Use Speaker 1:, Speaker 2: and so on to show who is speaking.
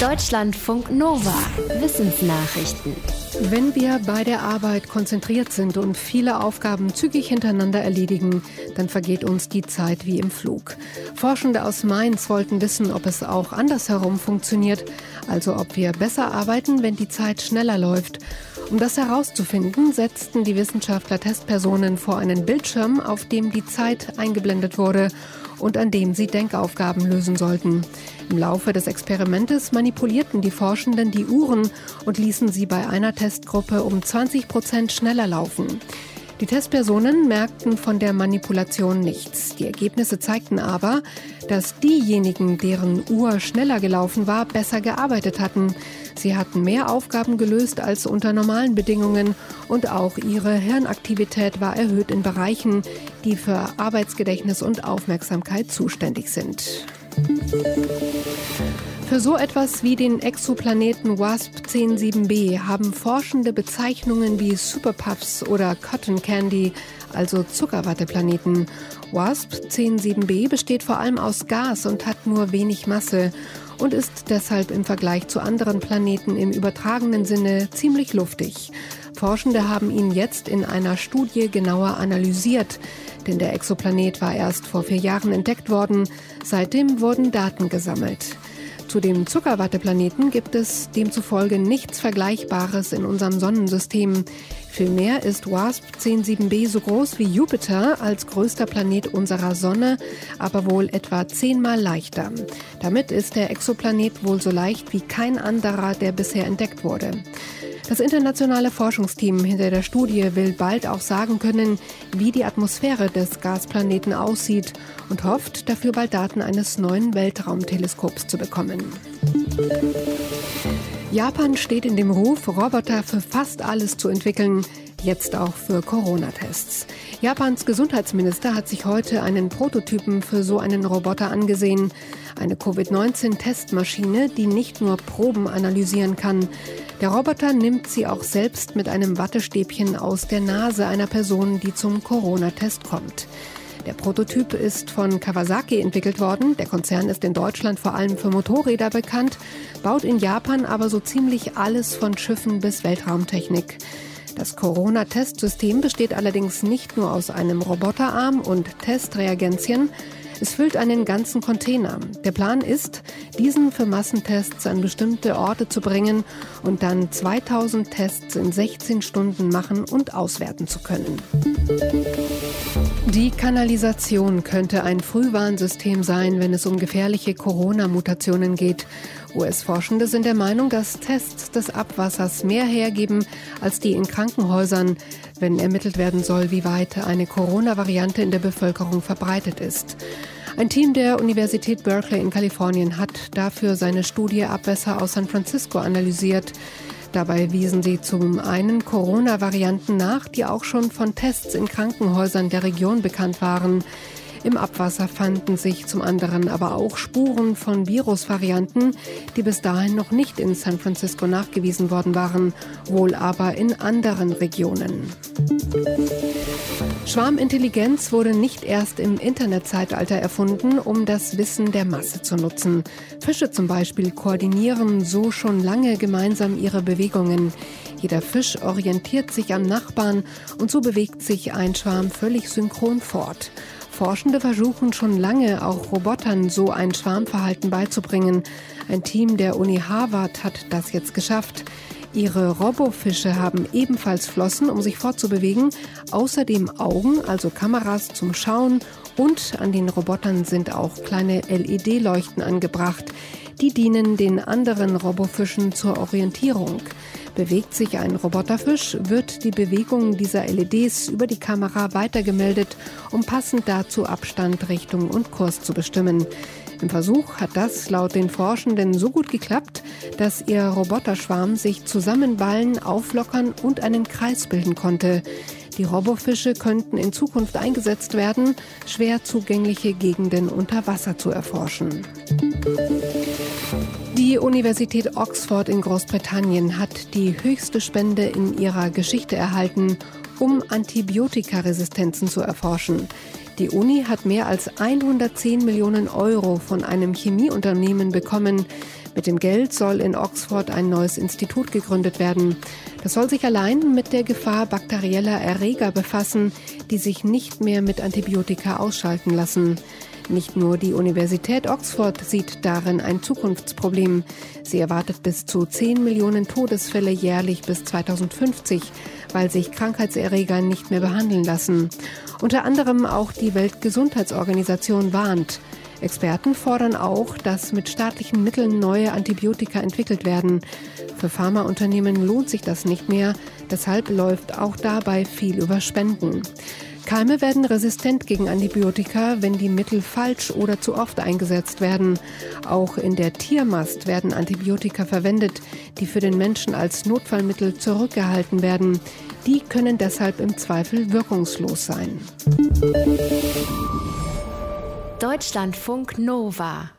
Speaker 1: Deutschlandfunk Nova. Wissensnachrichten.
Speaker 2: Wenn wir bei der Arbeit konzentriert sind und viele Aufgaben zügig hintereinander erledigen, dann vergeht uns die Zeit wie im Flug. Forschende aus Mainz wollten wissen, ob es auch andersherum funktioniert, also ob wir besser arbeiten, wenn die Zeit schneller läuft. Um das herauszufinden, setzten die Wissenschaftler Testpersonen vor einen Bildschirm, auf dem die Zeit eingeblendet wurde und an dem sie Denkaufgaben lösen sollten. Im Laufe des Experimentes manipulierten die Forschenden die Uhren und ließen sie bei einer Testgruppe um 20 Prozent schneller laufen. Die Testpersonen merkten von der Manipulation nichts. Die Ergebnisse zeigten aber, dass diejenigen, deren Uhr schneller gelaufen war, besser gearbeitet hatten. Sie hatten mehr Aufgaben gelöst als unter normalen Bedingungen und auch ihre Hirnaktivität war erhöht in Bereichen, die für Arbeitsgedächtnis und Aufmerksamkeit zuständig sind. Für so etwas wie den Exoplaneten WASP 107b haben Forschende Bezeichnungen wie Superpuffs oder Cotton Candy, also Zuckerwatteplaneten. WASP 107b besteht vor allem aus Gas und hat nur wenig Masse und ist deshalb im Vergleich zu anderen Planeten im übertragenen Sinne ziemlich luftig. Forschende haben ihn jetzt in einer Studie genauer analysiert, denn der Exoplanet war erst vor vier Jahren entdeckt worden. Seitdem wurden Daten gesammelt. Zu dem Zuckerwatteplaneten gibt es demzufolge nichts Vergleichbares in unserem Sonnensystem. Vielmehr ist WASP 107b so groß wie Jupiter als größter Planet unserer Sonne, aber wohl etwa zehnmal leichter. Damit ist der Exoplanet wohl so leicht wie kein anderer, der bisher entdeckt wurde. Das internationale Forschungsteam hinter der Studie will bald auch sagen können, wie die Atmosphäre des Gasplaneten aussieht und hofft, dafür bald Daten eines neuen Weltraumteleskops zu bekommen. Japan steht in dem Ruf, Roboter für fast alles zu entwickeln, jetzt auch für Corona-Tests. Japans Gesundheitsminister hat sich heute einen Prototypen für so einen Roboter angesehen. Eine Covid-19-Testmaschine, die nicht nur Proben analysieren kann. Der Roboter nimmt sie auch selbst mit einem Wattestäbchen aus der Nase einer Person, die zum Corona-Test kommt. Der Prototyp ist von Kawasaki entwickelt worden. Der Konzern ist in Deutschland vor allem für Motorräder bekannt, baut in Japan aber so ziemlich alles von Schiffen bis Weltraumtechnik. Das Corona-Testsystem besteht allerdings nicht nur aus einem Roboterarm und Testreagenzien. Es füllt einen ganzen Container. Der Plan ist, diesen für Massentests an bestimmte Orte zu bringen und dann 2000 Tests in 16 Stunden machen und auswerten zu können. Die Kanalisation könnte ein Frühwarnsystem sein, wenn es um gefährliche Corona-Mutationen geht. US-Forschende sind der Meinung, dass Tests des Abwassers mehr hergeben als die in Krankenhäusern, wenn ermittelt werden soll, wie weit eine Corona-Variante in der Bevölkerung verbreitet ist. Ein Team der Universität Berkeley in Kalifornien hat dafür seine Studie Abwässer aus San Francisco analysiert. Dabei wiesen sie zum einen Corona-Varianten nach, die auch schon von Tests in Krankenhäusern der Region bekannt waren. Im Abwasser fanden sich zum anderen aber auch Spuren von Virusvarianten, die bis dahin noch nicht in San Francisco nachgewiesen worden waren, wohl aber in anderen Regionen. Schwarmintelligenz wurde nicht erst im Internetzeitalter erfunden, um das Wissen der Masse zu nutzen. Fische zum Beispiel koordinieren so schon lange gemeinsam ihre Bewegungen. Jeder Fisch orientiert sich am Nachbarn und so bewegt sich ein Schwarm völlig synchron fort. Forschende versuchen schon lange, auch Robotern so ein Schwarmverhalten beizubringen. Ein Team der Uni Harvard hat das jetzt geschafft. Ihre Robofische haben ebenfalls Flossen, um sich fortzubewegen, außerdem Augen, also Kameras zum Schauen und an den Robotern sind auch kleine LED-Leuchten angebracht. Die dienen den anderen Robofischen zur Orientierung. Bewegt sich ein Roboterfisch, wird die Bewegung dieser LEDs über die Kamera weitergemeldet, um passend dazu Abstand, Richtung und Kurs zu bestimmen. Im Versuch hat das laut den Forschenden so gut geklappt, dass ihr Roboterschwarm sich zusammenballen, auflockern und einen Kreis bilden konnte. Die Robofische könnten in Zukunft eingesetzt werden, schwer zugängliche Gegenden unter Wasser zu erforschen. Die Universität Oxford in Großbritannien hat die höchste Spende in ihrer Geschichte erhalten um Antibiotikaresistenzen zu erforschen. Die Uni hat mehr als 110 Millionen Euro von einem Chemieunternehmen bekommen. Mit dem Geld soll in Oxford ein neues Institut gegründet werden. Das soll sich allein mit der Gefahr bakterieller Erreger befassen, die sich nicht mehr mit Antibiotika ausschalten lassen. Nicht nur die Universität Oxford sieht darin ein Zukunftsproblem. Sie erwartet bis zu 10 Millionen Todesfälle jährlich bis 2050, weil sich Krankheitserreger nicht mehr behandeln lassen. Unter anderem auch die Weltgesundheitsorganisation warnt. Experten fordern auch, dass mit staatlichen Mitteln neue Antibiotika entwickelt werden. Für Pharmaunternehmen lohnt sich das nicht mehr, deshalb läuft auch dabei viel über Spenden. Keime werden resistent gegen Antibiotika, wenn die Mittel falsch oder zu oft eingesetzt werden. Auch in der Tiermast werden Antibiotika verwendet, die für den Menschen als Notfallmittel zurückgehalten werden. Die können deshalb im Zweifel wirkungslos sein.
Speaker 1: Deutschlandfunk Nova